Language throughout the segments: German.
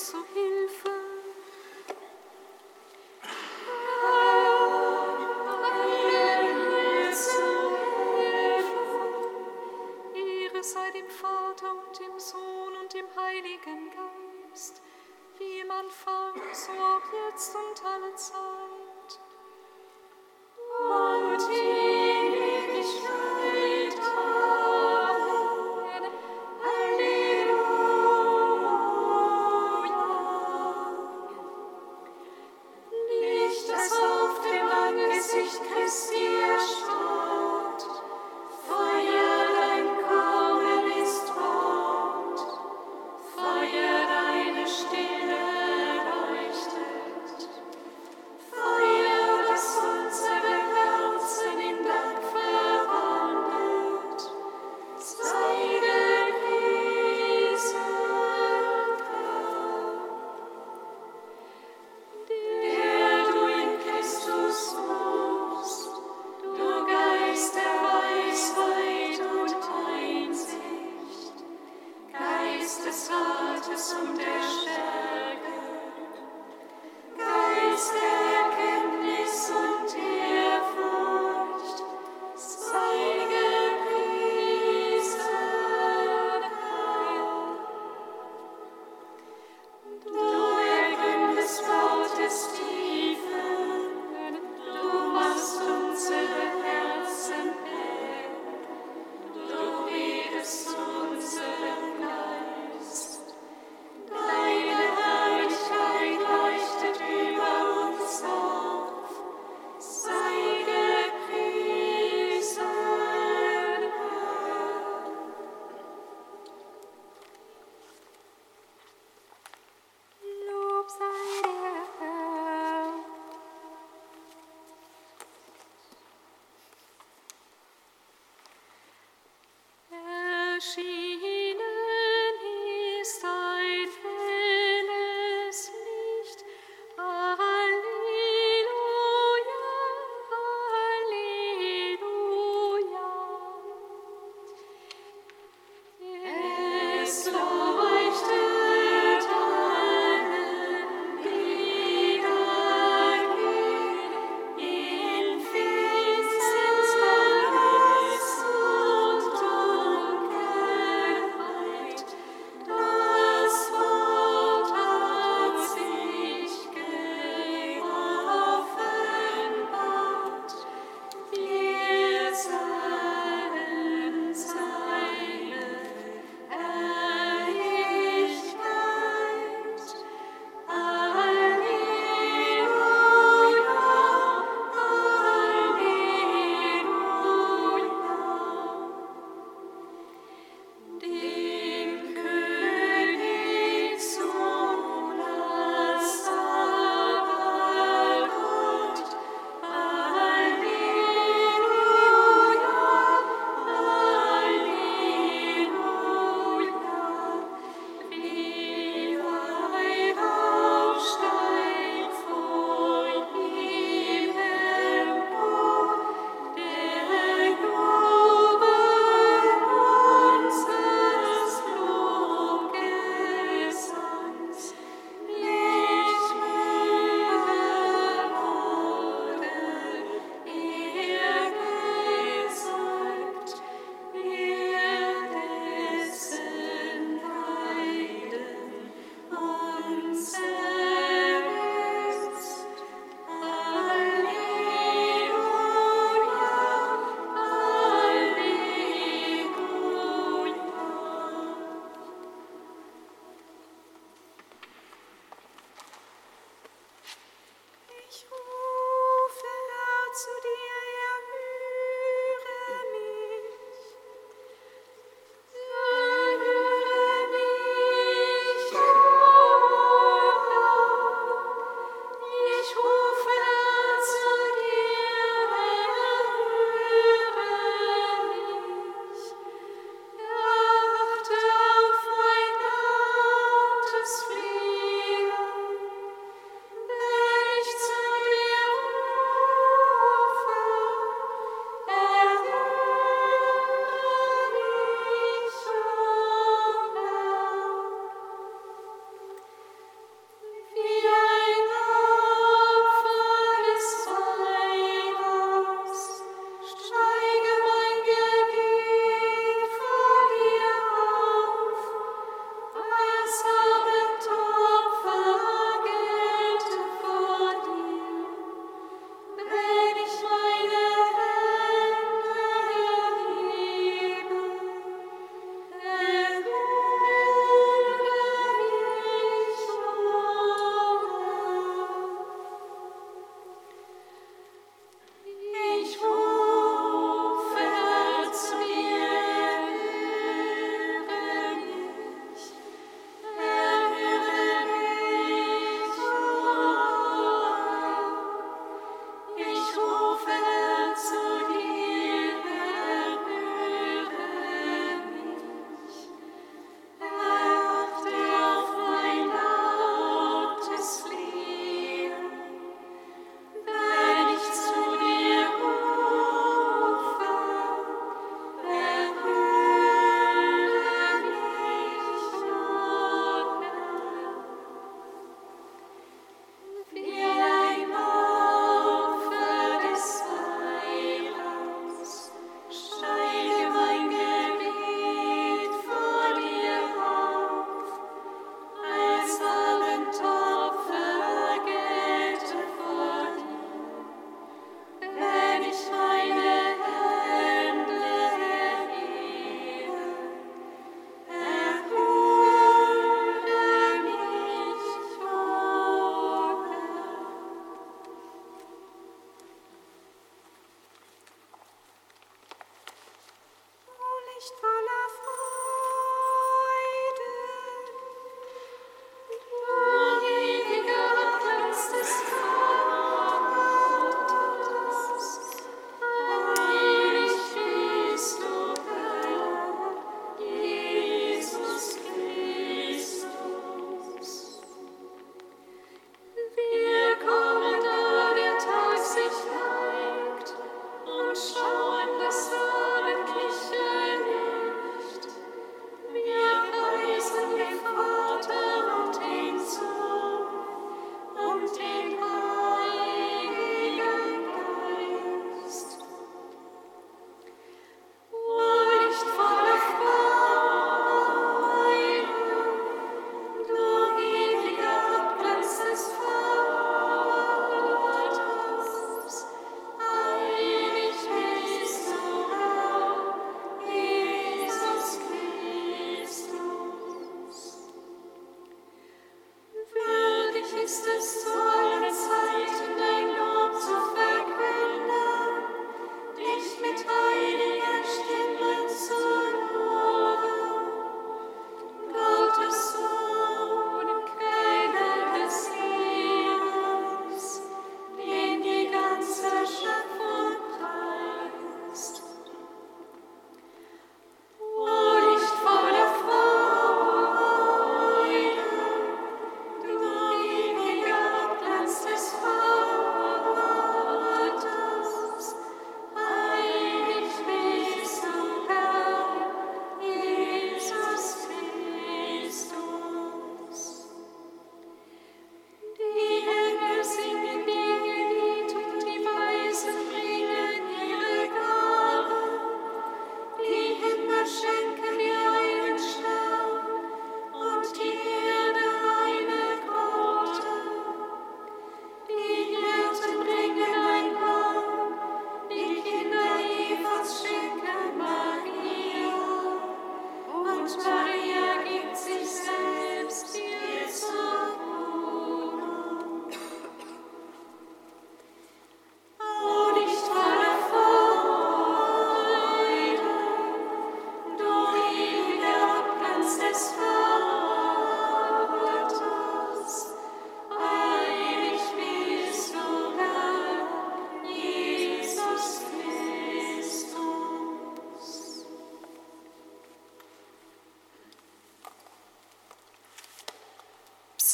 zu Hilfe.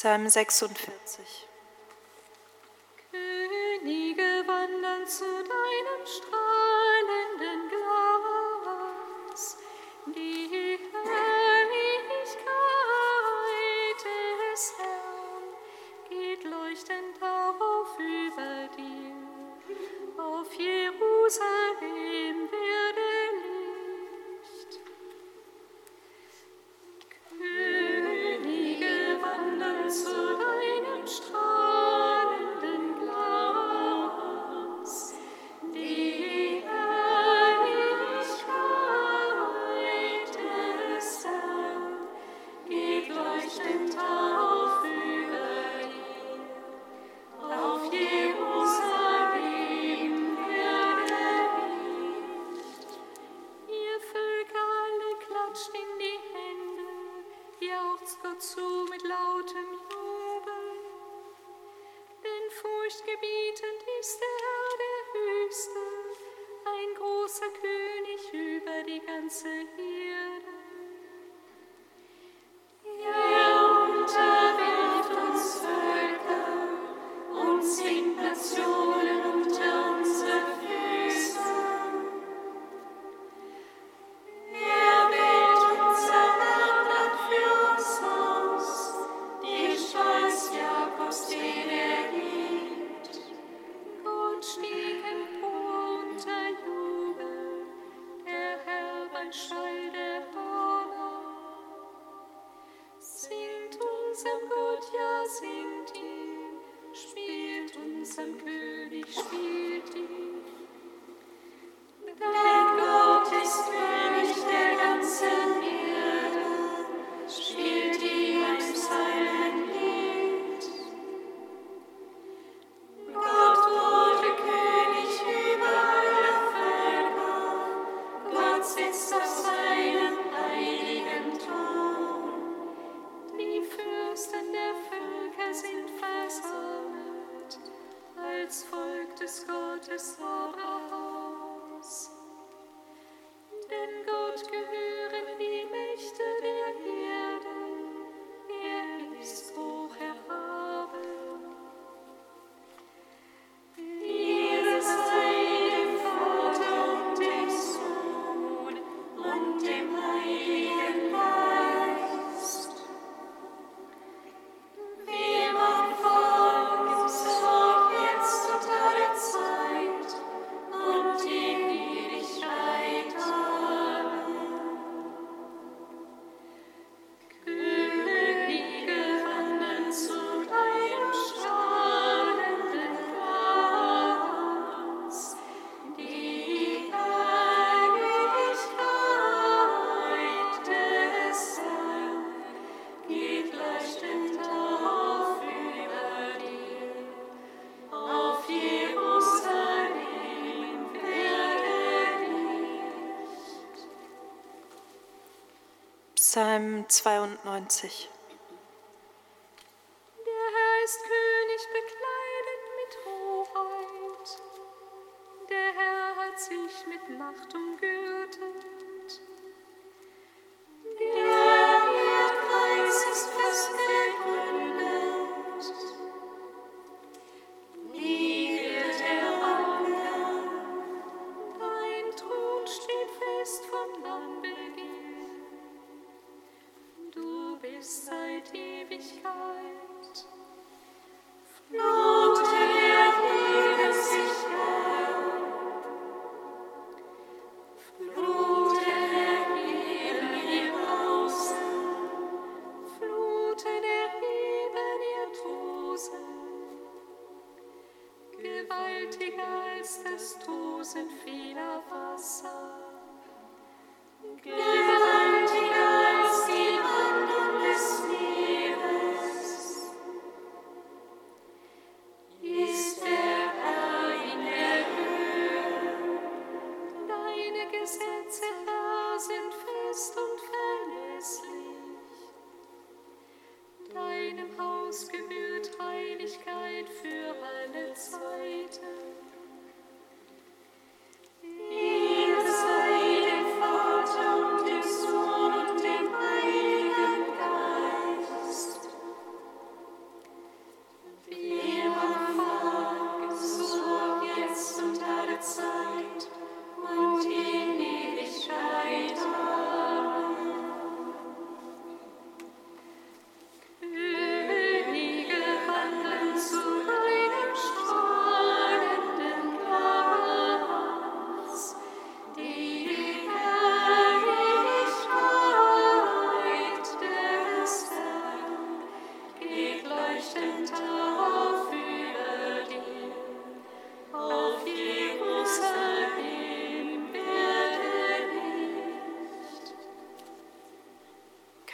Psalm 46. Psalm 92. Der Herr ist König bekleidet mit Hoheit. Der Herr hat sich mit Macht umgürtet.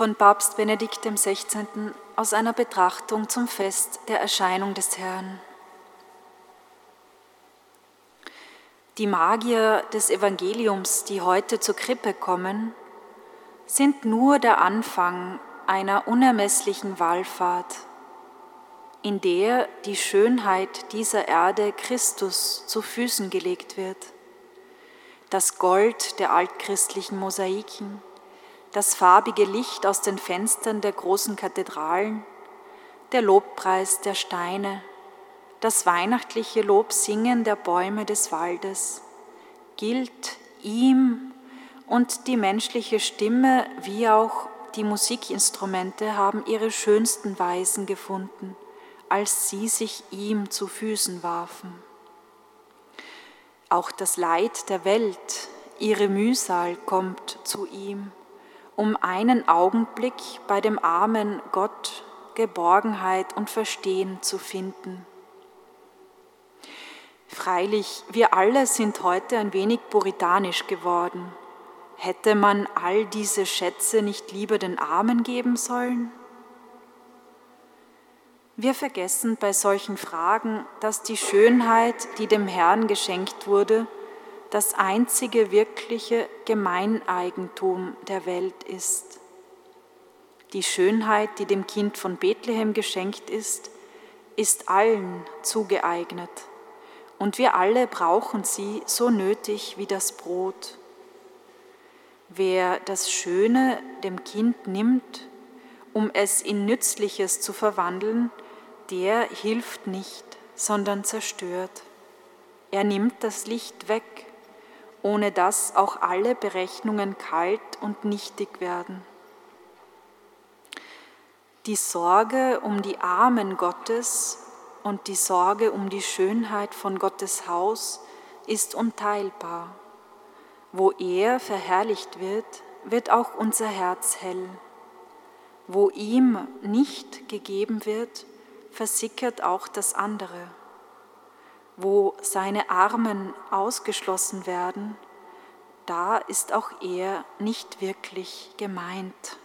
Von Papst Benedikt XVI. aus einer Betrachtung zum Fest der Erscheinung des Herrn. Die Magier des Evangeliums, die heute zur Krippe kommen, sind nur der Anfang einer unermesslichen Wallfahrt, in der die Schönheit dieser Erde Christus zu Füßen gelegt wird. Das Gold der altchristlichen Mosaiken, das farbige Licht aus den Fenstern der großen Kathedralen, der Lobpreis der Steine, das weihnachtliche Lobsingen der Bäume des Waldes gilt ihm und die menschliche Stimme wie auch die Musikinstrumente haben ihre schönsten Weisen gefunden, als sie sich ihm zu Füßen warfen. Auch das Leid der Welt, ihre Mühsal kommt zu ihm, um einen Augenblick bei dem armen Gott Geborgenheit und Verstehen zu finden. Freilich, wir alle sind heute ein wenig puritanisch geworden. Hätte man all diese Schätze nicht lieber den Armen geben sollen? Wir vergessen bei solchen Fragen, dass die Schönheit, die dem Herrn geschenkt wurde, das einzige wirkliche Gemeineigentum der Welt ist. Die Schönheit, die dem Kind von Bethlehem geschenkt ist, ist allen zugeeignet und wir alle brauchen sie so nötig wie das Brot. Wer das Schöne dem Kind nimmt um es in Nützliches zu verwandeln, der hilft nicht, sondern zerstört. Er nimmt das Licht weg, ohne dass auch alle Berechnungen kalt und nichtig werden. Die Sorge um die Armen Gottes und die Sorge um die Schönheit von Gottes Haus ist unteilbar. Wo er verherrlicht wird, wird auch unser Herz hell. Wo ihm nicht gegeben wird, versickert auch das andere. Wo seine Armen ausgeschlossen werden, da ist auch er nicht wirklich gemeint.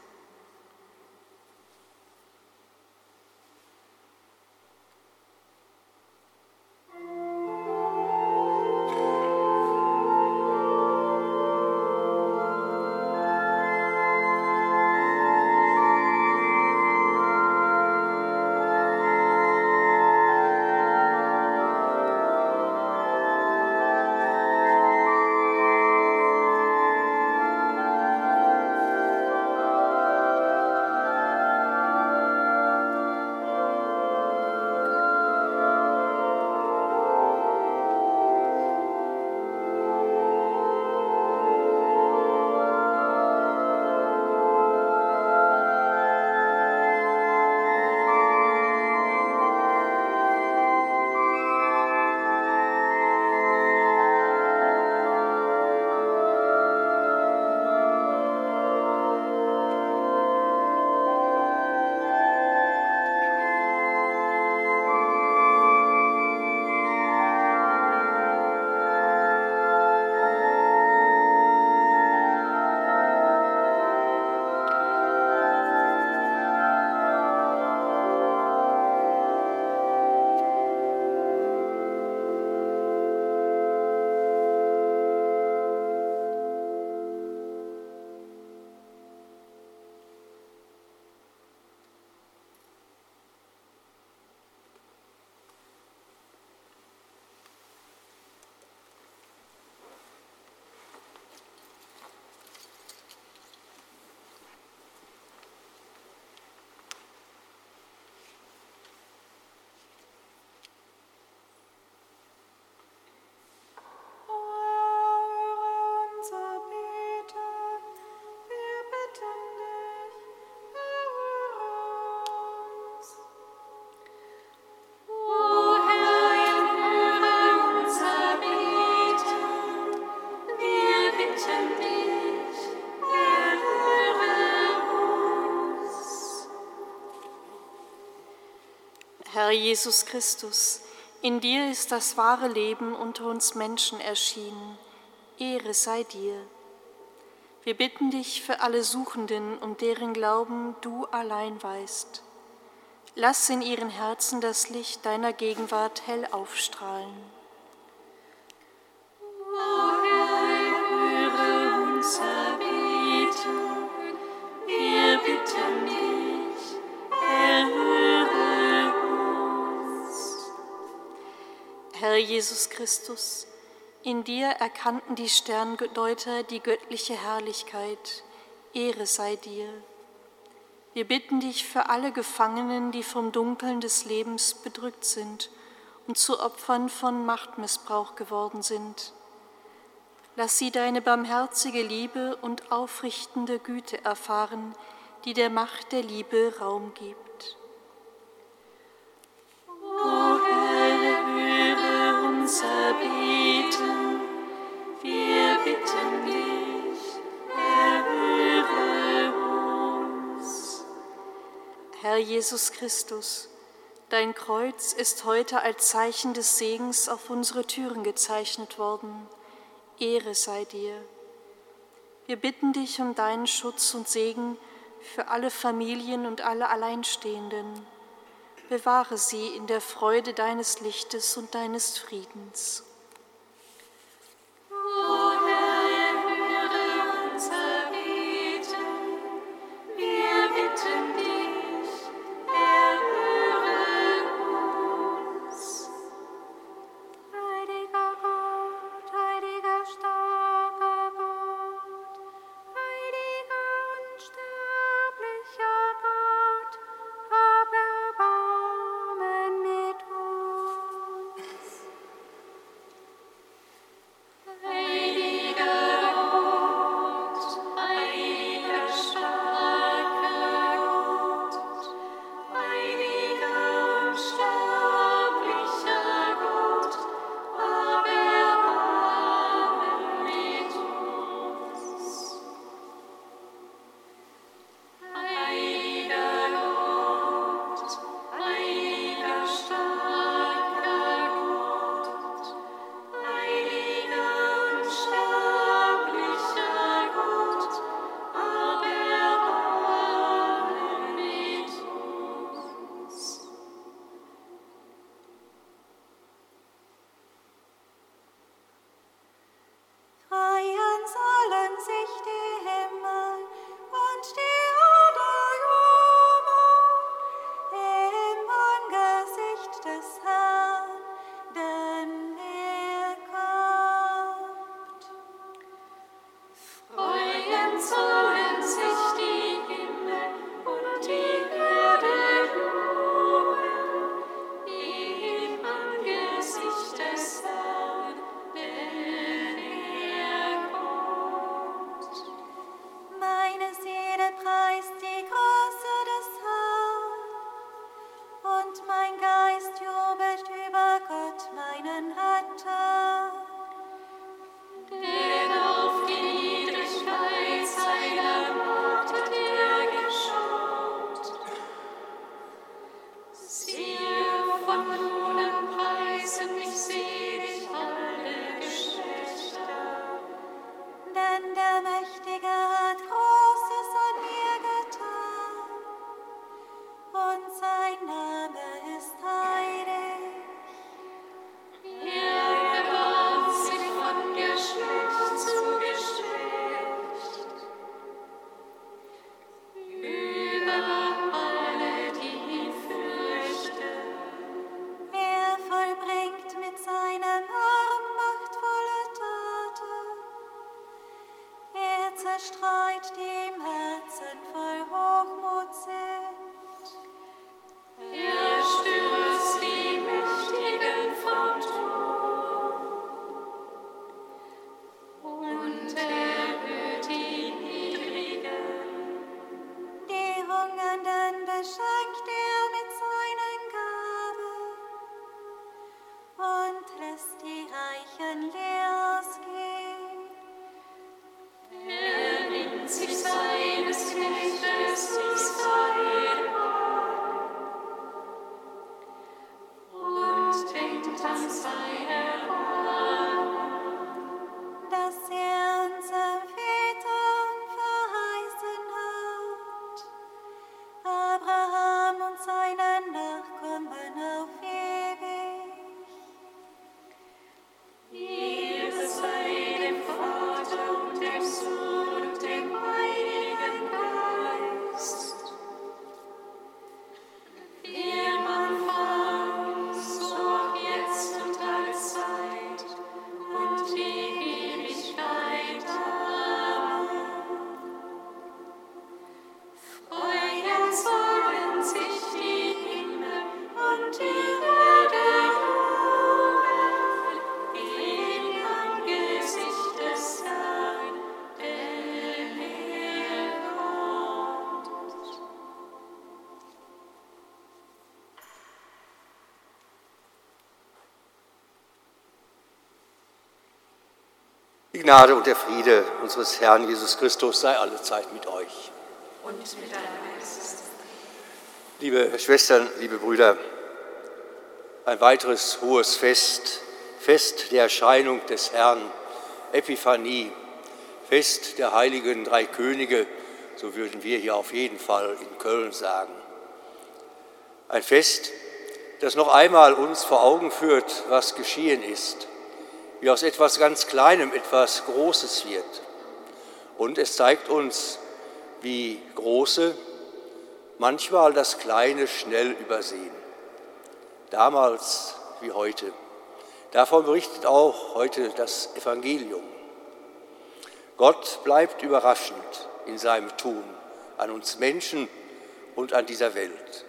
Jesus Christus, in dir ist das wahre Leben unter uns Menschen erschienen. Ehre sei dir. Wir bitten dich für alle Suchenden, um deren Glauben du allein weißt. Lass in ihren Herzen das Licht deiner Gegenwart hell aufstrahlen. Herr Jesus Christus, in dir erkannten die Sterndeuter die göttliche Herrlichkeit. Ehre sei dir. Wir bitten dich für alle Gefangenen, die vom Dunkeln des Lebens bedrückt sind und zu Opfern von Machtmissbrauch geworden sind. Lass sie deine barmherzige Liebe und aufrichtende Güte erfahren, die der Macht der Liebe Raum gibt. Herr Jesus Christus, dein Kreuz ist heute als Zeichen des Segens auf unsere Türen gezeichnet worden. Ehre sei dir. Wir bitten dich um deinen Schutz und Segen für alle Familien und alle Alleinstehenden. Bewahre sie in der Freude deines Lichtes und deines Friedens. Gnade und der Friede unseres Herrn Jesus Christus sei alle Zeit mit euch. Und mit deinem Geist. Liebe Schwestern, liebe Brüder, ein weiteres hohes Fest, Fest der Erscheinung des Herrn, Epiphanie, Fest der heiligen drei Könige, so würden wir hier auf jeden Fall in Köln sagen. Ein Fest, das noch einmal uns vor Augen führt, was geschehen ist wie aus etwas ganz Kleinem etwas Großes wird. Und es zeigt uns, wie Große manchmal das Kleine schnell übersehen. Damals wie heute. Davon berichtet auch heute das Evangelium. Gott bleibt überraschend in seinem Tun an uns Menschen und an dieser Welt.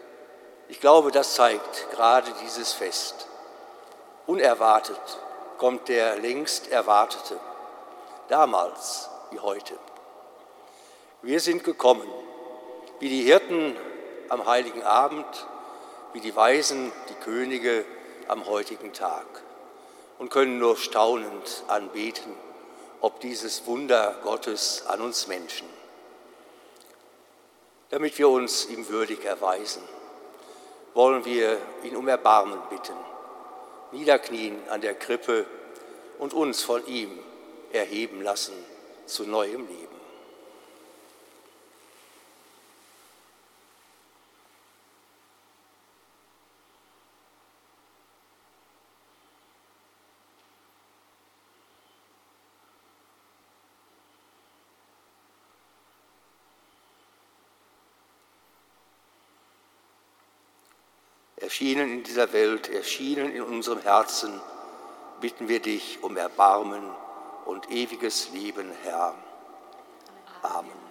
Ich glaube, das zeigt gerade dieses Fest. Unerwartet kommt der längst Erwartete, damals wie heute. Wir sind gekommen, wie die Hirten am heiligen Abend, wie die Weisen, die Könige am heutigen Tag. Und können nur staunend anbeten, ob dieses Wunder Gottes an uns Menschen, damit wir uns ihm würdig erweisen, wollen wir ihn um Erbarmen bitten niederknien an der Krippe und uns von ihm erheben lassen zu neuem Leben. Erschienen in dieser Welt, erschienen in unserem Herzen, bitten wir dich um Erbarmen und ewiges Leben, Herr. Amen.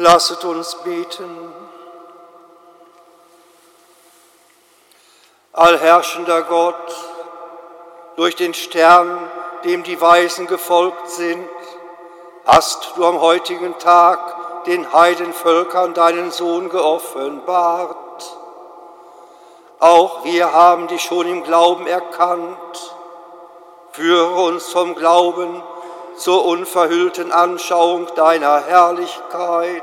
Lasset uns beten. Allherrschender Gott, durch den Stern, dem die Weisen gefolgt sind, hast du am heutigen Tag den Heidenvölkern deinen Sohn geoffenbart. Auch wir haben dich schon im Glauben erkannt. Führe uns vom Glauben zur unverhüllten Anschauung deiner Herrlichkeit.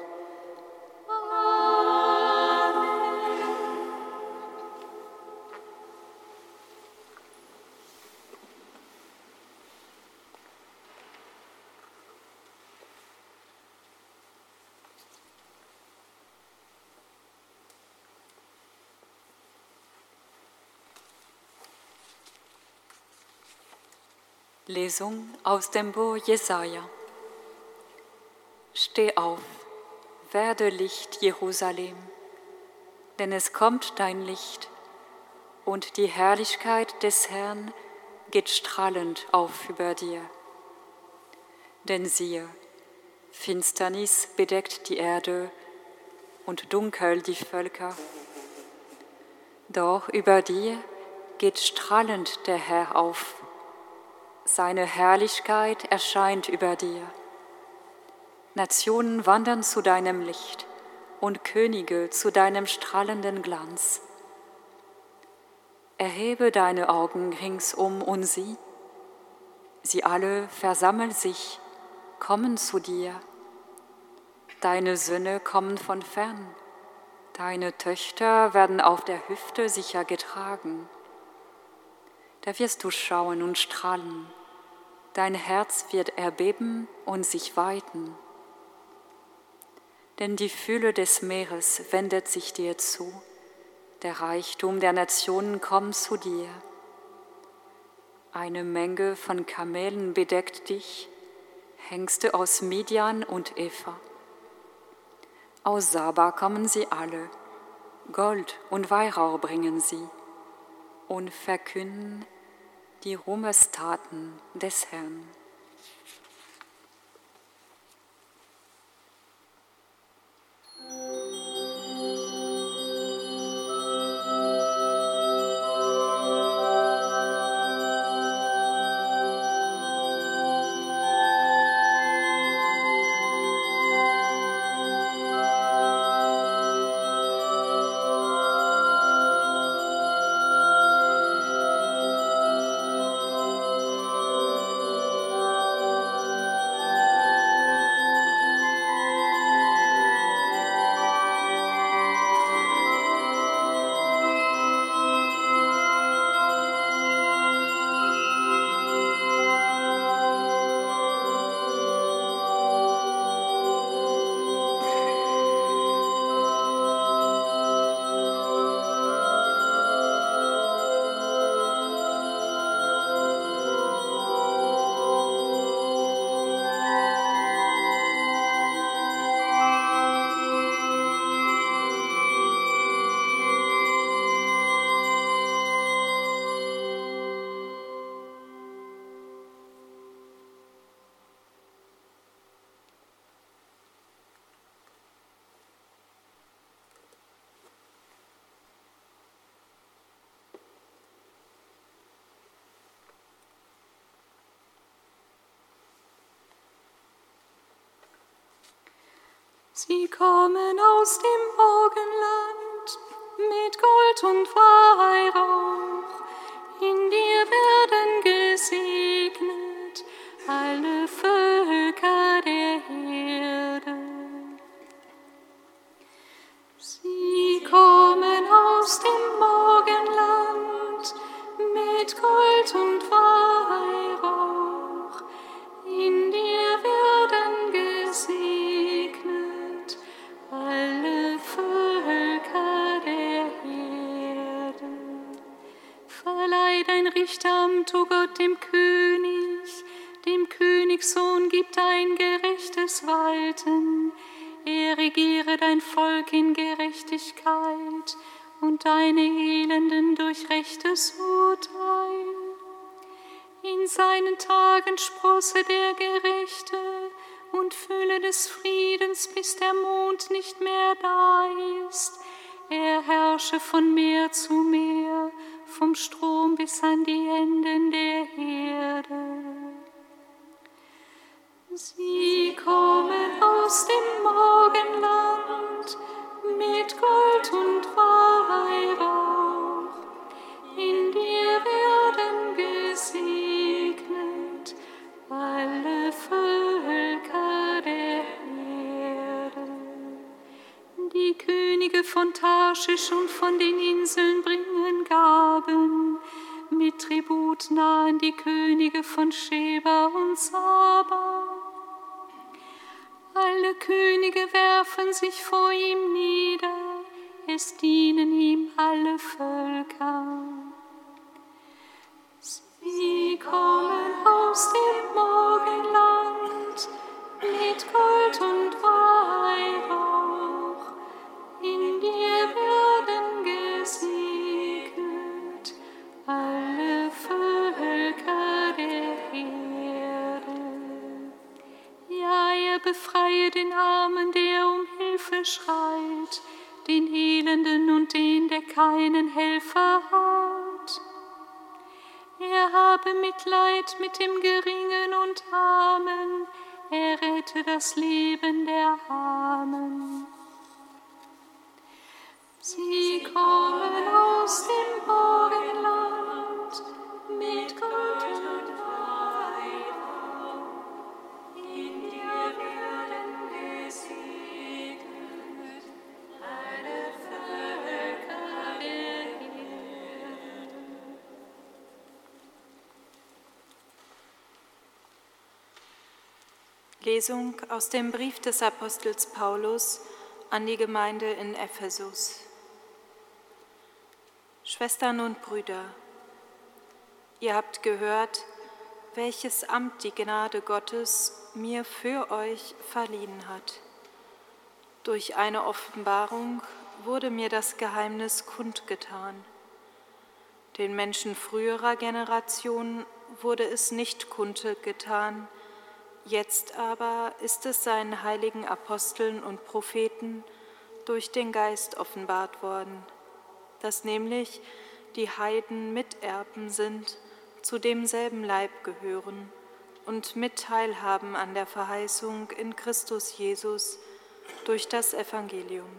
Lesung aus dem Buch Jesaja. Steh auf, werde Licht Jerusalem, denn es kommt dein Licht und die Herrlichkeit des Herrn geht strahlend auf über dir. Denn siehe, Finsternis bedeckt die Erde und dunkel die Völker. Doch über dir geht strahlend der Herr auf seine Herrlichkeit erscheint über dir. Nationen wandern zu deinem Licht und Könige zu deinem strahlenden Glanz. Erhebe deine Augen ringsum und sieh, sie alle versammeln sich, kommen zu dir. Deine Söhne kommen von fern, deine Töchter werden auf der Hüfte sicher getragen da wirst du schauen und strahlen. Dein Herz wird erbeben und sich weiten. Denn die Fülle des Meeres wendet sich dir zu, der Reichtum der Nationen kommt zu dir. Eine Menge von Kamelen bedeckt dich, Hengste aus Midian und Eva. Aus Saba kommen sie alle, Gold und Weihrauch bringen sie und verkünden die Ruhmestaten des Herrn. Sie kommen aus dem Morgenland mit Gold und Weihrauch. Des Friedens, bis der Mond nicht mehr da ist. Er herrsche von Meer zu Meer, vom Strom bis an die Enden der Erde. Sie kommen aus dem Morgenland mit Gold und Weihrauch. In dir werden gesegnet alle Völker Die Könige von Tarschisch und von den Inseln bringen Gaben. Mit Tribut nahen die Könige von Sheba und Saba. Alle Könige werfen sich vor ihm nieder, es dienen ihm alle Völker. Sie kommen aus dem Morgenland mit Gold schreit, den Elenden und den, der keinen Helfer hat. Er habe Mitleid mit dem Geringen und Armen, er rette das Leben der Armen. Sie kommen aus dem Morgenland mit Gold und Lesung aus dem Brief des Apostels Paulus an die Gemeinde in Ephesus. Schwestern und Brüder, ihr habt gehört, welches Amt die Gnade Gottes mir für euch verliehen hat. Durch eine Offenbarung wurde mir das Geheimnis kundgetan. Den Menschen früherer Generationen wurde es nicht kundgetan, Jetzt aber ist es seinen heiligen Aposteln und Propheten durch den Geist offenbart worden, dass nämlich die Heiden Miterben sind, zu demselben Leib gehören und mitteilhaben an der Verheißung in Christus Jesus durch das Evangelium.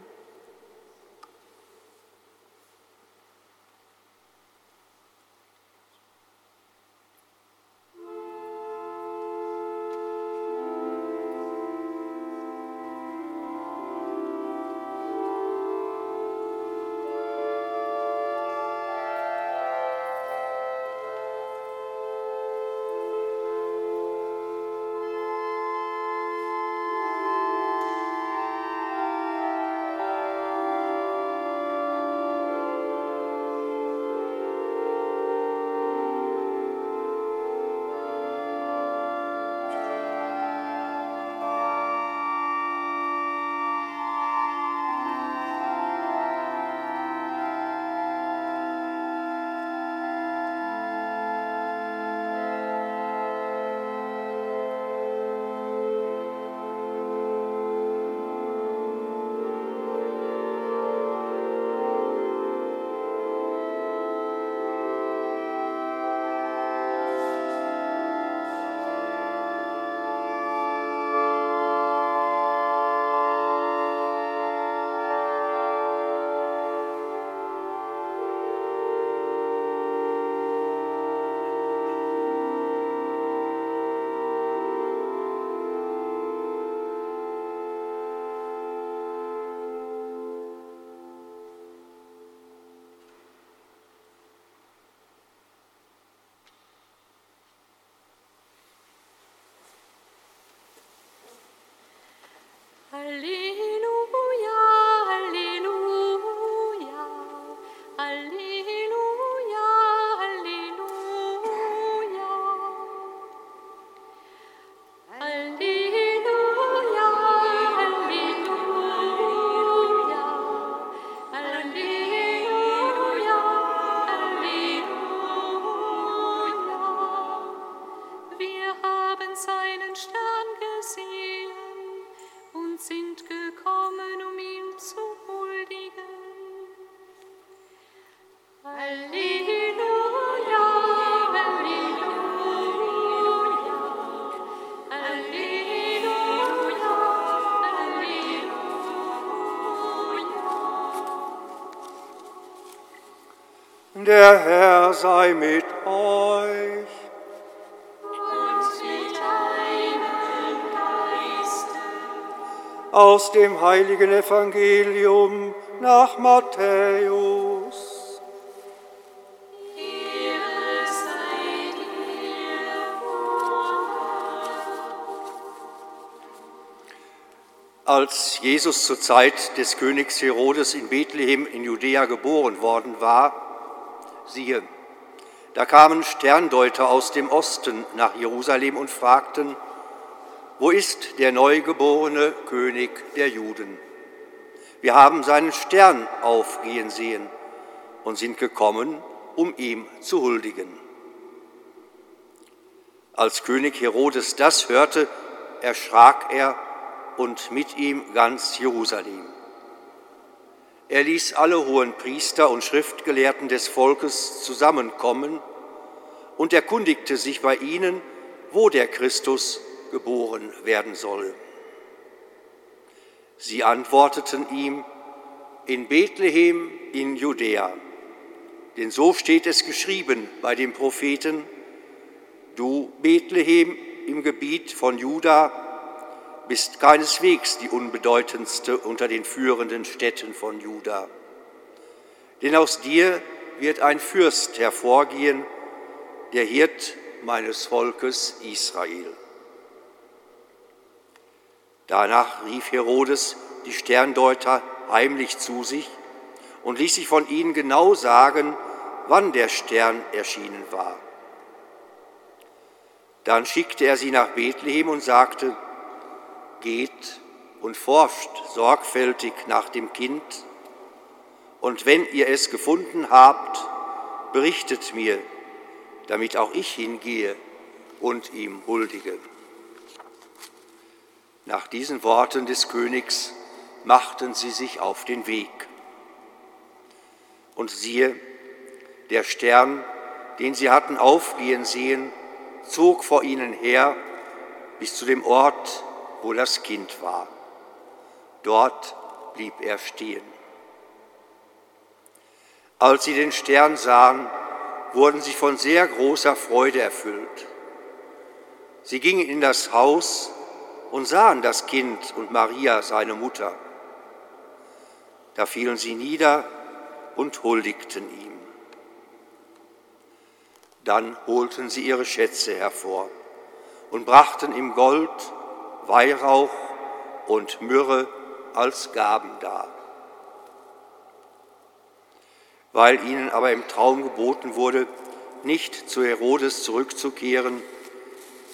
Der Herr sei mit euch. Aus dem heiligen Evangelium nach Matthäus. Als Jesus zur Zeit des Königs Herodes in Bethlehem in Judäa geboren worden war, siehe, da kamen Sterndeuter aus dem Osten nach Jerusalem und fragten, wo ist der neugeborene König der Juden? Wir haben seinen Stern aufgehen sehen und sind gekommen, um ihm zu huldigen. Als König Herodes das hörte, erschrak er und mit ihm ganz Jerusalem. Er ließ alle hohen Priester und Schriftgelehrten des Volkes zusammenkommen und erkundigte sich bei ihnen, wo der Christus geboren werden soll. Sie antworteten ihm, in Bethlehem in Judäa, denn so steht es geschrieben bei dem Propheten, du Bethlehem im Gebiet von Juda bist keineswegs die unbedeutendste unter den führenden Städten von Juda. Denn aus dir wird ein Fürst hervorgehen, der Hirt meines Volkes Israel. Danach rief Herodes die Sterndeuter heimlich zu sich und ließ sich von ihnen genau sagen, wann der Stern erschienen war. Dann schickte er sie nach Bethlehem und sagte, geht und forscht sorgfältig nach dem Kind, und wenn ihr es gefunden habt, berichtet mir, damit auch ich hingehe und ihm huldige. Nach diesen Worten des Königs machten sie sich auf den Weg. Und siehe, der Stern, den sie hatten aufgehen sehen, zog vor ihnen her bis zu dem Ort, wo das Kind war. Dort blieb er stehen. Als sie den Stern sahen, wurden sie von sehr großer Freude erfüllt. Sie gingen in das Haus und sahen das Kind und Maria, seine Mutter. Da fielen sie nieder und huldigten ihm. Dann holten sie ihre Schätze hervor und brachten ihm Gold, Weihrauch und Myrrhe als Gaben dar. Weil ihnen aber im Traum geboten wurde, nicht zu Herodes zurückzukehren,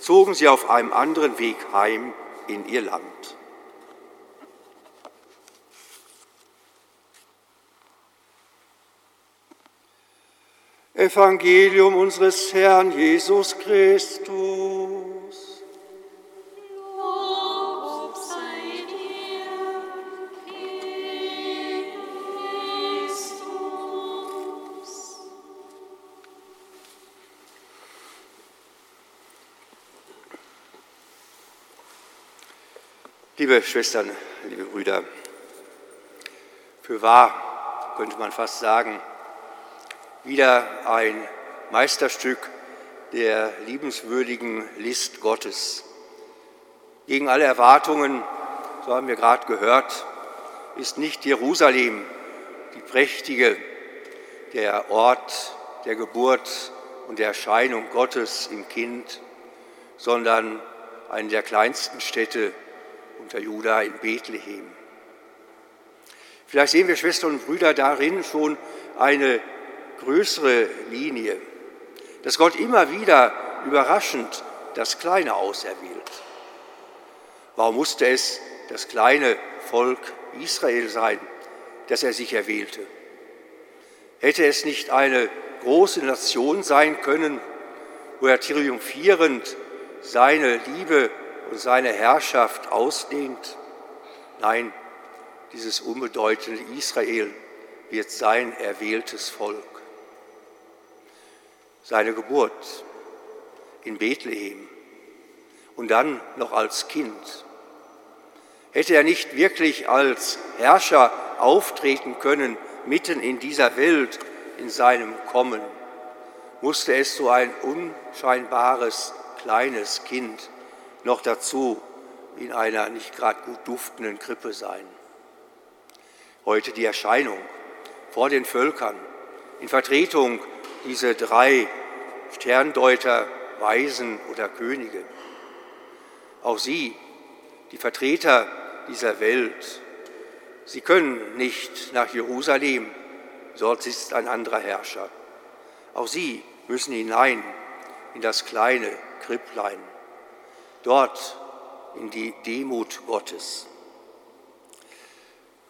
zogen sie auf einem anderen Weg heim in ihr Land. Evangelium unseres Herrn Jesus Christus. Liebe Schwestern, liebe Brüder, für wahr könnte man fast sagen, wieder ein Meisterstück der liebenswürdigen List Gottes. Gegen alle Erwartungen, so haben wir gerade gehört, ist nicht Jerusalem die prächtige, der Ort der Geburt und der Erscheinung Gottes im Kind, sondern eine der kleinsten Städte unter Juda in Bethlehem. Vielleicht sehen wir Schwestern und Brüder darin schon eine größere Linie, dass Gott immer wieder überraschend das Kleine auserwählt. Warum musste es das kleine Volk Israel sein, das er sich erwählte? Hätte es nicht eine große Nation sein können, wo er triumphierend seine Liebe und seine Herrschaft ausdehnt? Nein, dieses unbedeutende Israel wird sein erwähltes Volk. Seine Geburt in Bethlehem und dann noch als Kind. Hätte er nicht wirklich als Herrscher auftreten können, mitten in dieser Welt, in seinem Kommen, musste es so ein unscheinbares kleines Kind noch dazu in einer nicht gerade gut duftenden Krippe sein. Heute die Erscheinung vor den Völkern in Vertretung dieser drei Sterndeuter, Weisen oder Könige. Auch sie, die Vertreter dieser Welt, sie können nicht nach Jerusalem, dort ist ein anderer Herrscher. Auch sie müssen hinein in das kleine Kripplein, dort in die Demut Gottes.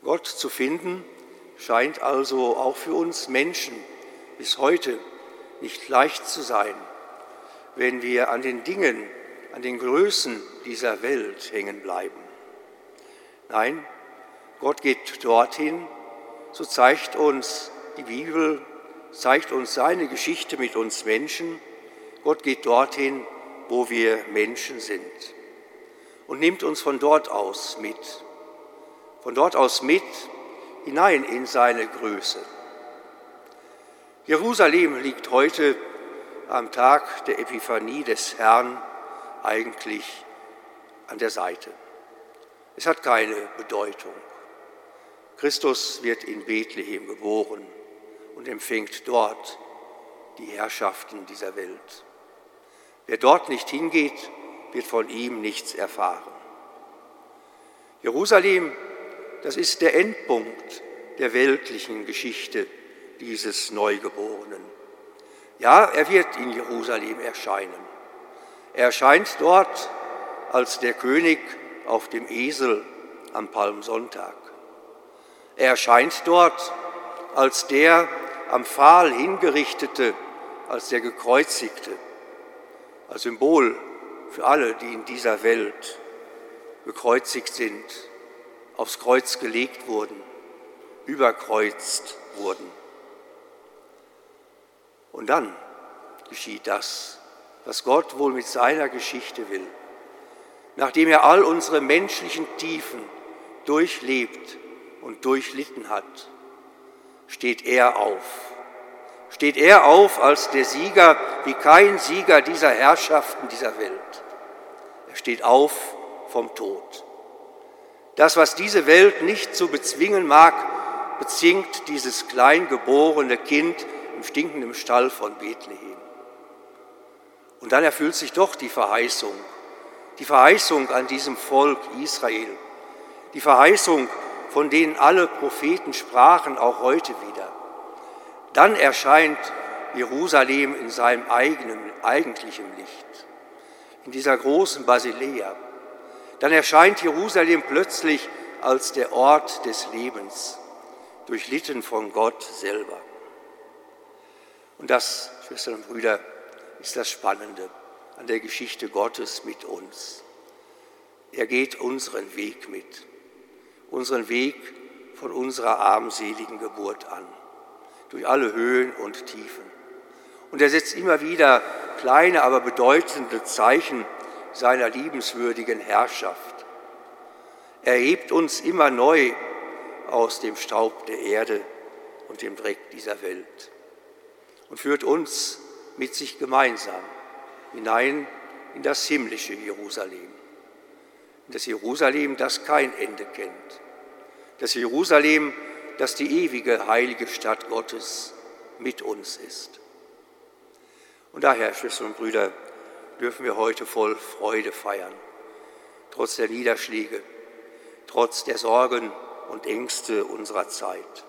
Gott zu finden scheint also auch für uns Menschen bis heute nicht leicht zu sein, wenn wir an den Dingen, an den Größen dieser Welt hängen bleiben. Nein, Gott geht dorthin, so zeigt uns die Bibel, zeigt uns seine Geschichte mit uns Menschen. Gott geht dorthin, wo wir Menschen sind und nimmt uns von dort aus mit. Von dort aus mit hinein in seine Größe. Jerusalem liegt heute am Tag der Epiphanie des Herrn eigentlich an der Seite. Es hat keine Bedeutung. Christus wird in Bethlehem geboren und empfängt dort die Herrschaften dieser Welt. Wer dort nicht hingeht, wird von ihm nichts erfahren. Jerusalem, das ist der Endpunkt der weltlichen Geschichte dieses Neugeborenen. Ja, er wird in Jerusalem erscheinen. Er erscheint dort als der König auf dem Esel am Palmsonntag. Er erscheint dort als der am Pfahl hingerichtete, als der gekreuzigte, als Symbol für alle, die in dieser Welt gekreuzigt sind, aufs Kreuz gelegt wurden, überkreuzt wurden. Und dann geschieht das, was Gott wohl mit seiner Geschichte will nachdem er all unsere menschlichen Tiefen durchlebt und durchlitten hat, steht er auf. Steht er auf als der Sieger, wie kein Sieger dieser Herrschaften dieser Welt. Er steht auf vom Tod. Das, was diese Welt nicht zu bezwingen mag, bezwingt dieses kleingeborene Kind im stinkenden Stall von Bethlehem. Und dann erfüllt sich doch die Verheißung, die Verheißung an diesem Volk Israel, die Verheißung, von denen alle Propheten sprachen, auch heute wieder. Dann erscheint Jerusalem in seinem eigenen, eigentlichen Licht, in dieser großen Basilea. Dann erscheint Jerusalem plötzlich als der Ort des Lebens, durchlitten von Gott selber. Und das, Schwestern und Brüder, ist das Spannende an der Geschichte Gottes mit uns. Er geht unseren Weg mit, unseren Weg von unserer armseligen Geburt an, durch alle Höhen und Tiefen. Und er setzt immer wieder kleine, aber bedeutende Zeichen seiner liebenswürdigen Herrschaft. Er hebt uns immer neu aus dem Staub der Erde und dem Dreck dieser Welt und führt uns mit sich gemeinsam hinein in das himmlische Jerusalem. In das Jerusalem, das kein Ende kennt. Das Jerusalem, das die ewige heilige Stadt Gottes mit uns ist. Und daher, Schwestern und Brüder, dürfen wir heute voll Freude feiern, trotz der Niederschläge, trotz der Sorgen und Ängste unserer Zeit,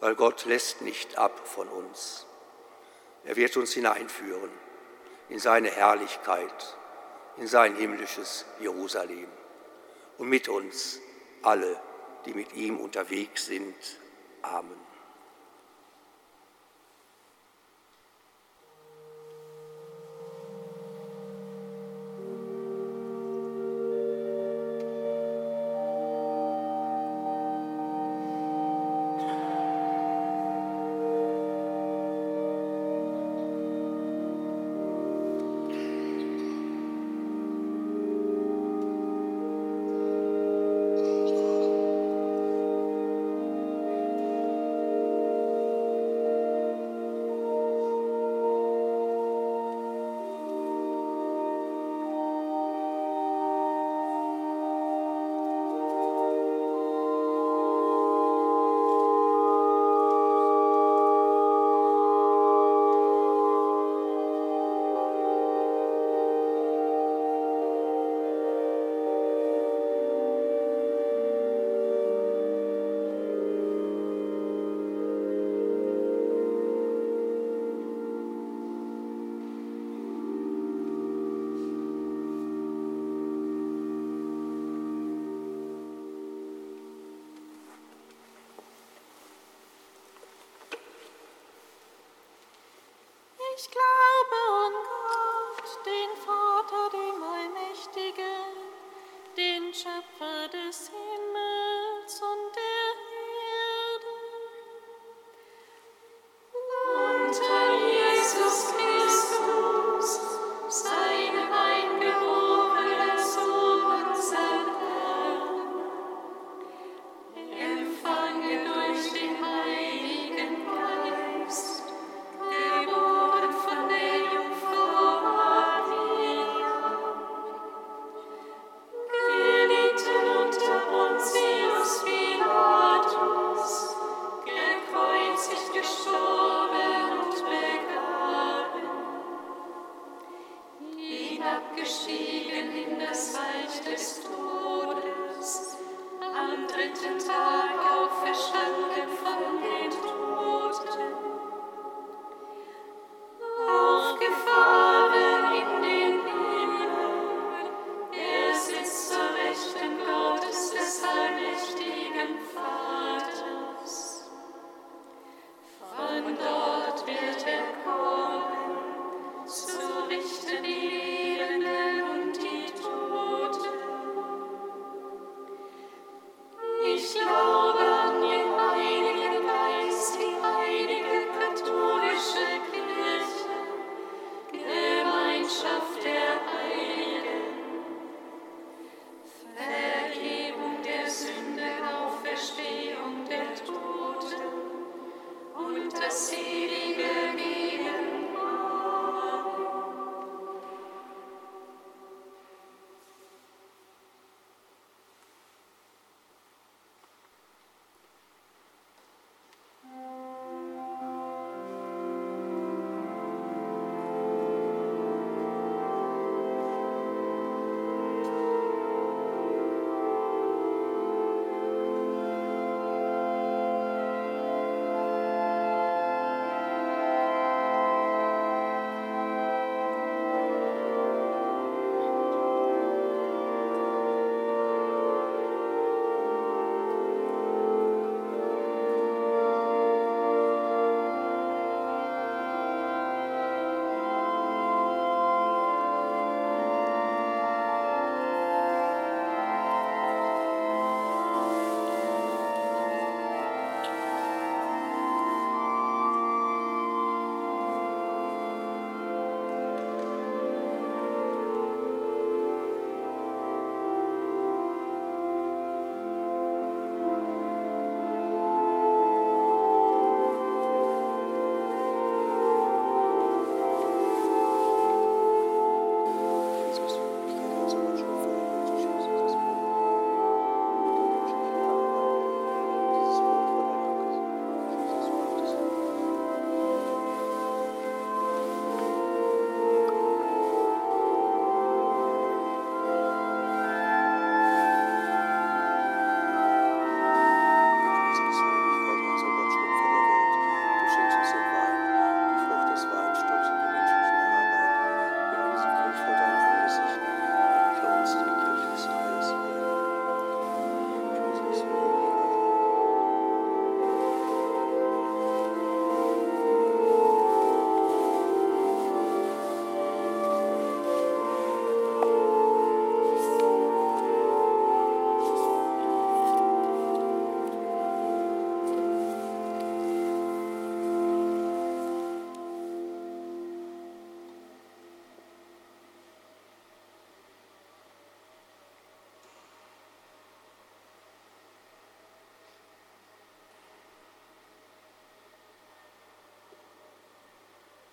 weil Gott lässt nicht ab von uns. Er wird uns hineinführen in seine Herrlichkeit, in sein himmlisches Jerusalem und mit uns alle, die mit ihm unterwegs sind. Amen.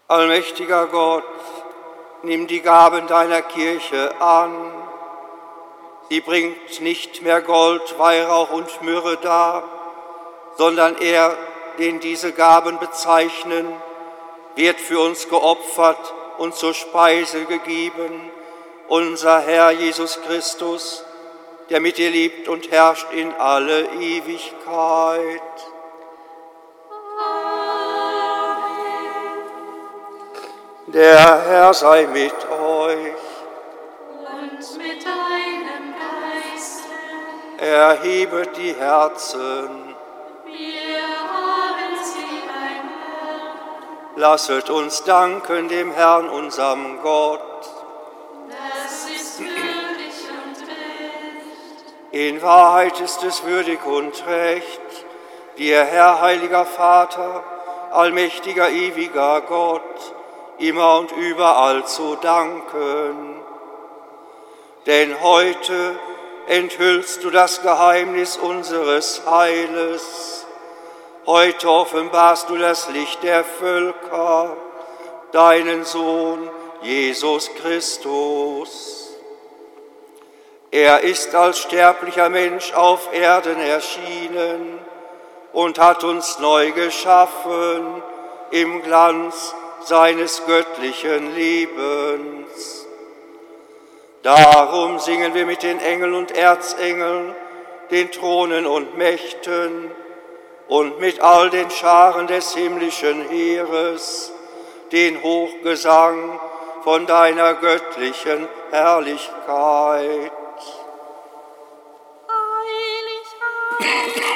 Allmächtiger Gott, nimm die Gaben deiner Kirche an. Sie bringt nicht mehr Gold, Weihrauch und Myrrhe dar, sondern er, den diese Gaben bezeichnen, wird für uns geopfert und zur Speise gegeben, unser Herr Jesus Christus, der mit dir liebt und herrscht in alle Ewigkeit. Der Herr sei mit euch. Und mit deinem Geiste. Erhebet die Herzen. Wir haben sie beim Herrn. Lasset uns danken dem Herrn, unserem Gott. Es ist würdig und recht. In Wahrheit ist es würdig und recht, dir, Herr, heiliger Vater, allmächtiger, ewiger Gott, immer und überall zu danken. Denn heute enthüllst du das Geheimnis unseres Heiles. Heute offenbarst du das Licht der Völker, deinen Sohn Jesus Christus. Er ist als sterblicher Mensch auf Erden erschienen und hat uns neu geschaffen im Glanz seines göttlichen Lebens. Darum singen wir mit den Engeln und Erzengeln, den Thronen und Mächten und mit all den Scharen des himmlischen Heeres den Hochgesang von deiner göttlichen Herrlichkeit. Heilig, heilig,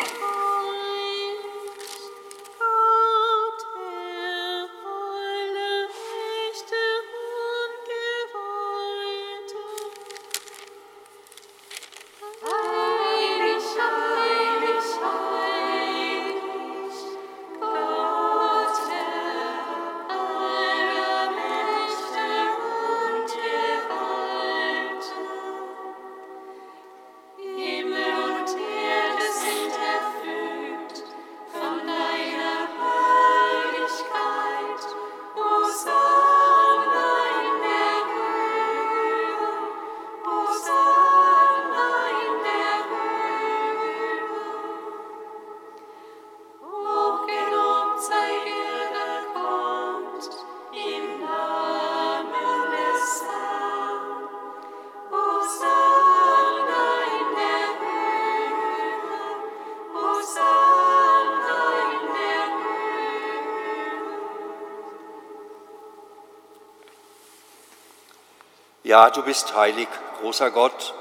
Ja, du bist heilig, großer Gott,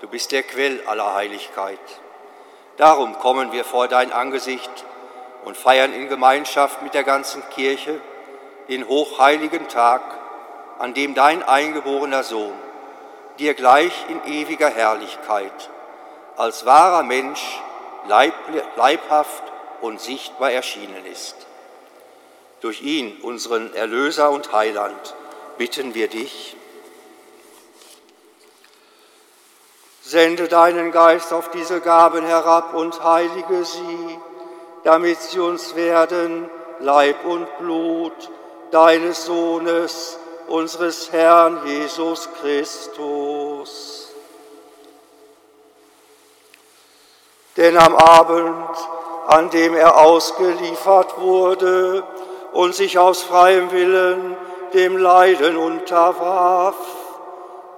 du bist der Quell aller Heiligkeit. Darum kommen wir vor dein Angesicht und feiern in Gemeinschaft mit der ganzen Kirche den hochheiligen Tag, an dem dein eingeborener Sohn dir gleich in ewiger Herrlichkeit als wahrer Mensch leib, leibhaft und sichtbar erschienen ist. Durch ihn, unseren Erlöser und Heiland, bitten wir dich, Sende deinen Geist auf diese Gaben herab und heilige sie, damit sie uns werden Leib und Blut deines Sohnes, unseres Herrn Jesus Christus. Denn am Abend, an dem er ausgeliefert wurde und sich aus freiem Willen dem Leiden unterwarf,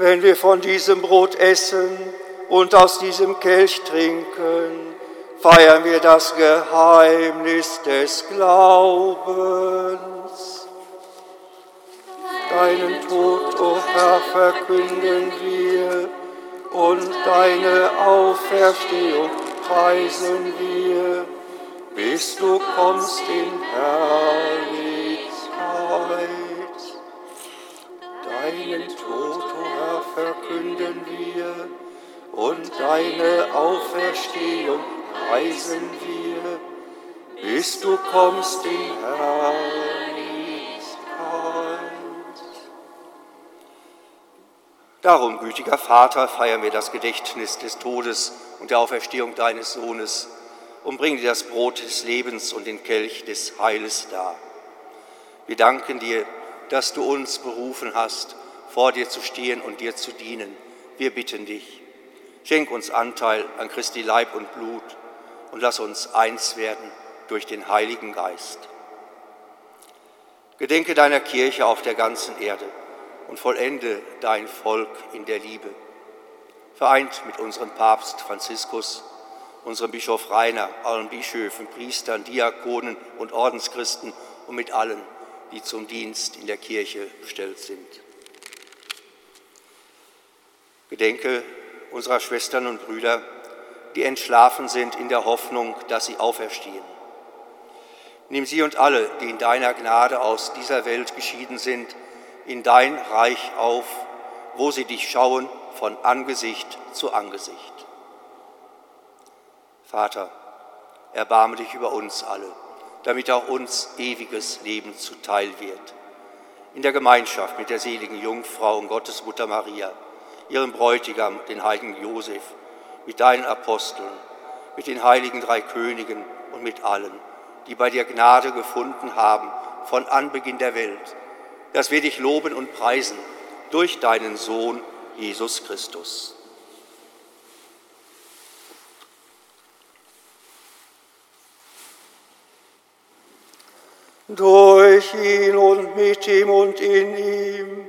Wenn wir von diesem Brot essen und aus diesem Kelch trinken, feiern wir das Geheimnis des Glaubens. Deinen Tod, o oh Herr, verkünden wir und deine Auferstehung preisen wir, bis du kommst in Herrlichkeit. Deinen Tod, verkünden wir und deine Auferstehung preisen wir, bis du kommst in Herrlichkeit. Darum, gütiger Vater, feiern wir das Gedächtnis des Todes und der Auferstehung deines Sohnes und bringen dir das Brot des Lebens und den Kelch des Heiles dar. Wir danken dir, dass du uns berufen hast, vor dir zu stehen und dir zu dienen. Wir bitten dich, schenk uns Anteil an Christi Leib und Blut und lass uns eins werden durch den Heiligen Geist. Gedenke deiner Kirche auf der ganzen Erde und vollende dein Volk in der Liebe. Vereint mit unserem Papst Franziskus, unserem Bischof Rainer, allen Bischöfen, Priestern, Diakonen und Ordenschristen und mit allen, die zum Dienst in der Kirche bestellt sind. Gedenke unserer Schwestern und Brüder, die entschlafen sind in der Hoffnung, dass sie auferstehen. Nimm sie und alle, die in deiner Gnade aus dieser Welt geschieden sind, in dein Reich auf, wo sie dich schauen von Angesicht zu Angesicht. Vater, erbarme dich über uns alle, damit auch uns ewiges Leben zuteil wird. In der Gemeinschaft mit der seligen Jungfrau und Gottesmutter Maria, ihrem Bräutigam, den heiligen Josef, mit deinen Aposteln, mit den heiligen drei Königen und mit allen, die bei dir Gnade gefunden haben von Anbeginn der Welt dass wir dich loben und preisen durch deinen Sohn Jesus Christus. Durch ihn und mit ihm und in ihm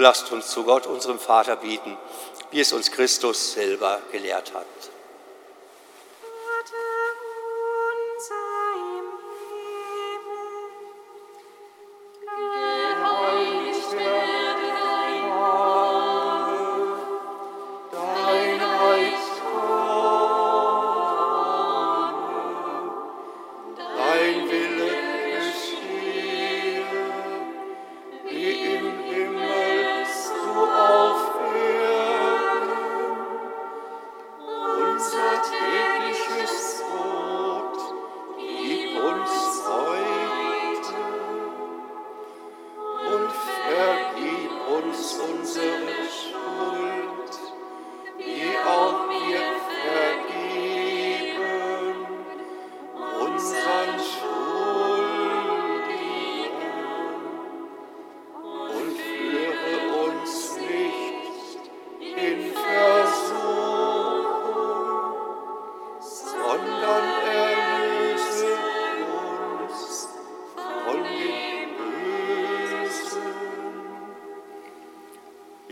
Lasst uns zu Gott, unserem Vater, bieten, wie es uns Christus selber gelehrt hat.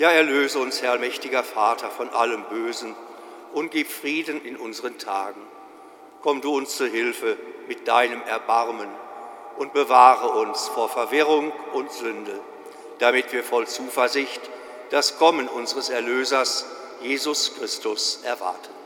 Ja, erlöse uns, Herr mächtiger Vater, von allem Bösen und gib Frieden in unseren Tagen. Komm du uns zur Hilfe mit deinem Erbarmen und bewahre uns vor Verwirrung und Sünde, damit wir voll Zuversicht das Kommen unseres Erlösers, Jesus Christus, erwarten.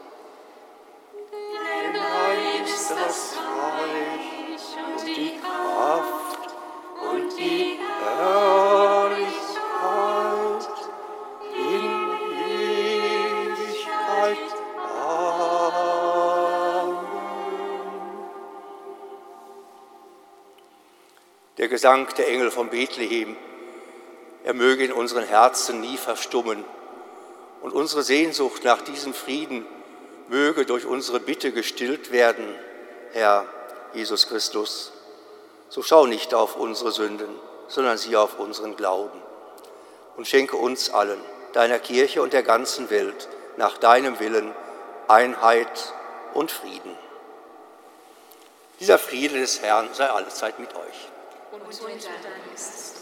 Gesang der Engel von Bethlehem, er möge in unseren Herzen nie verstummen und unsere Sehnsucht nach diesem Frieden möge durch unsere Bitte gestillt werden, Herr Jesus Christus. So schau nicht auf unsere Sünden, sondern sieh auf unseren Glauben und schenke uns allen, deiner Kirche und der ganzen Welt, nach deinem Willen Einheit und Frieden. Dieser Friede des Herrn sei allezeit mit euch. Und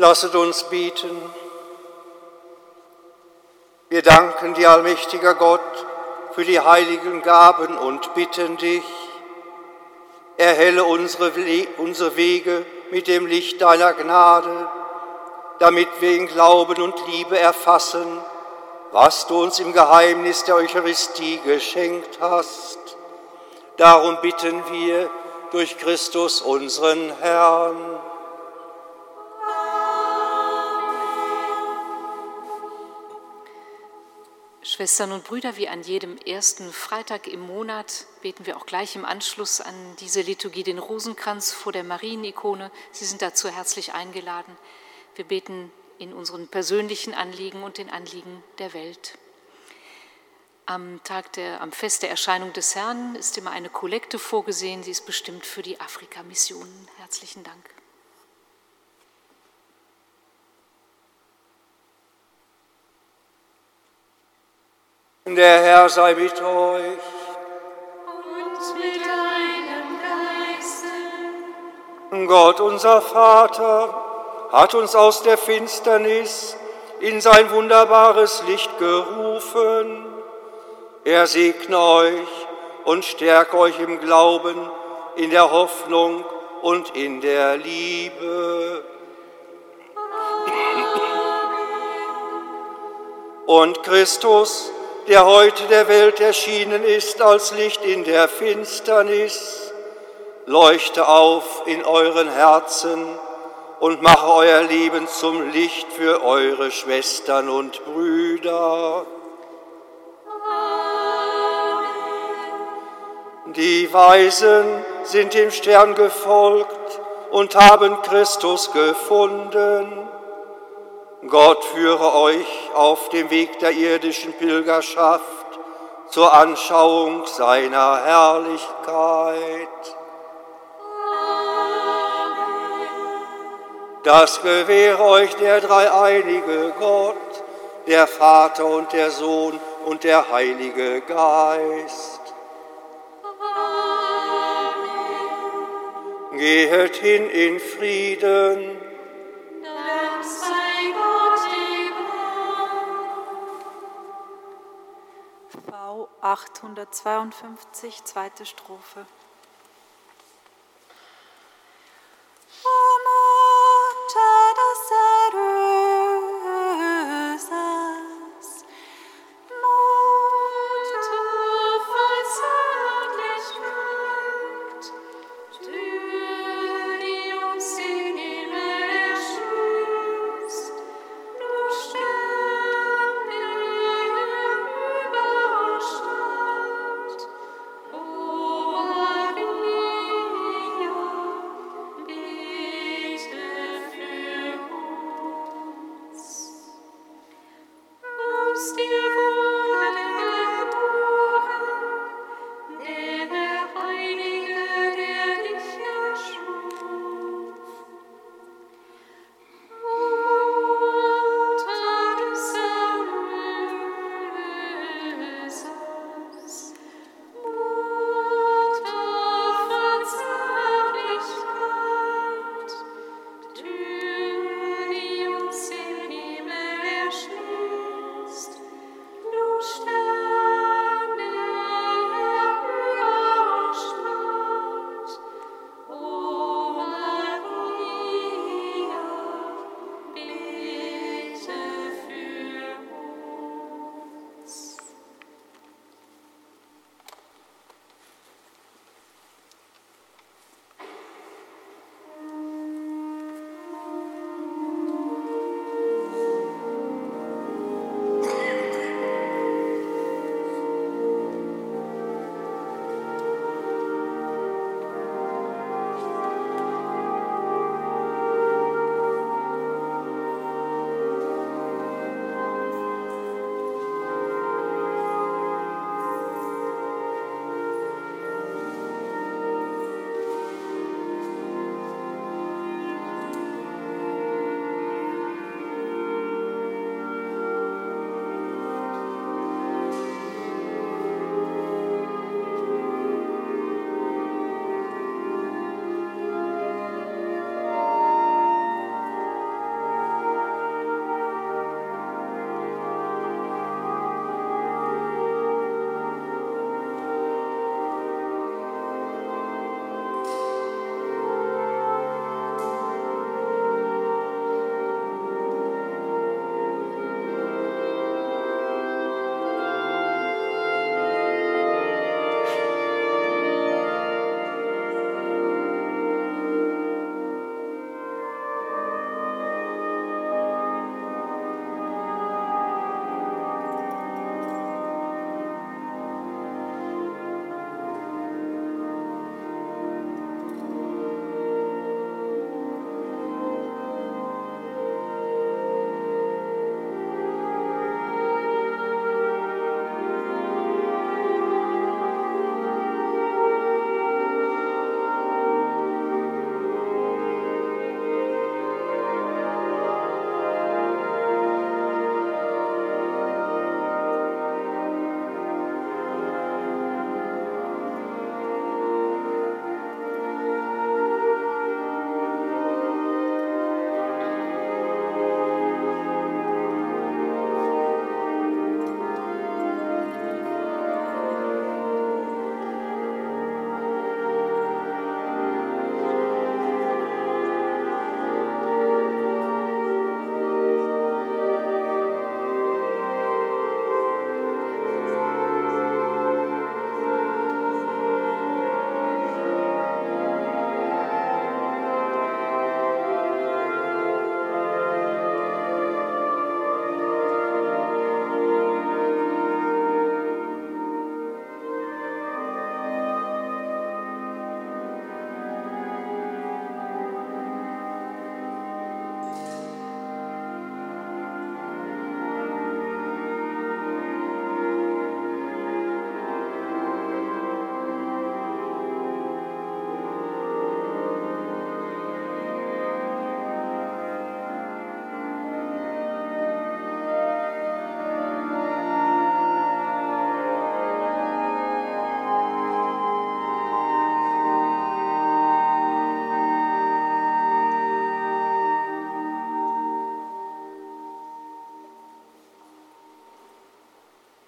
Lasset uns bieten. Wir danken dir, allmächtiger Gott, für die heiligen Gaben und bitten dich, erhelle unsere, unsere Wege mit dem Licht deiner Gnade, damit wir in Glauben und Liebe erfassen, was du uns im Geheimnis der Eucharistie geschenkt hast. Darum bitten wir durch Christus unseren Herrn. Schwestern und Brüder, wie an jedem ersten Freitag im Monat beten wir auch gleich im Anschluss an diese Liturgie den Rosenkranz vor der Marienikone. Sie sind dazu herzlich eingeladen. Wir beten in unseren persönlichen Anliegen und den Anliegen der Welt. Am Tag der, am Fest der Erscheinung des Herrn ist immer eine Kollekte vorgesehen. Sie ist bestimmt für die Afrika-Missionen. Herzlichen Dank. Der Herr sei mit euch. Und mit deinem Geiste. Gott, unser Vater, hat uns aus der Finsternis in sein wunderbares Licht gerufen. Er segne euch und stärke euch im Glauben, in der Hoffnung und in der Liebe. Und Christus, der heute der Welt erschienen ist als Licht in der Finsternis, leuchte auf in euren Herzen und mache euer Leben zum Licht für eure Schwestern und Brüder. Die Weisen sind dem Stern gefolgt und haben Christus gefunden. Gott führe euch auf dem Weg der irdischen Pilgerschaft zur Anschauung seiner Herrlichkeit. Das gewähre euch der dreieinige Gott, der Vater und der Sohn und der Heilige Geist. Amen. Gehet hin in Frieden. 852, zweite Strophe. O Mutter des Erlösers,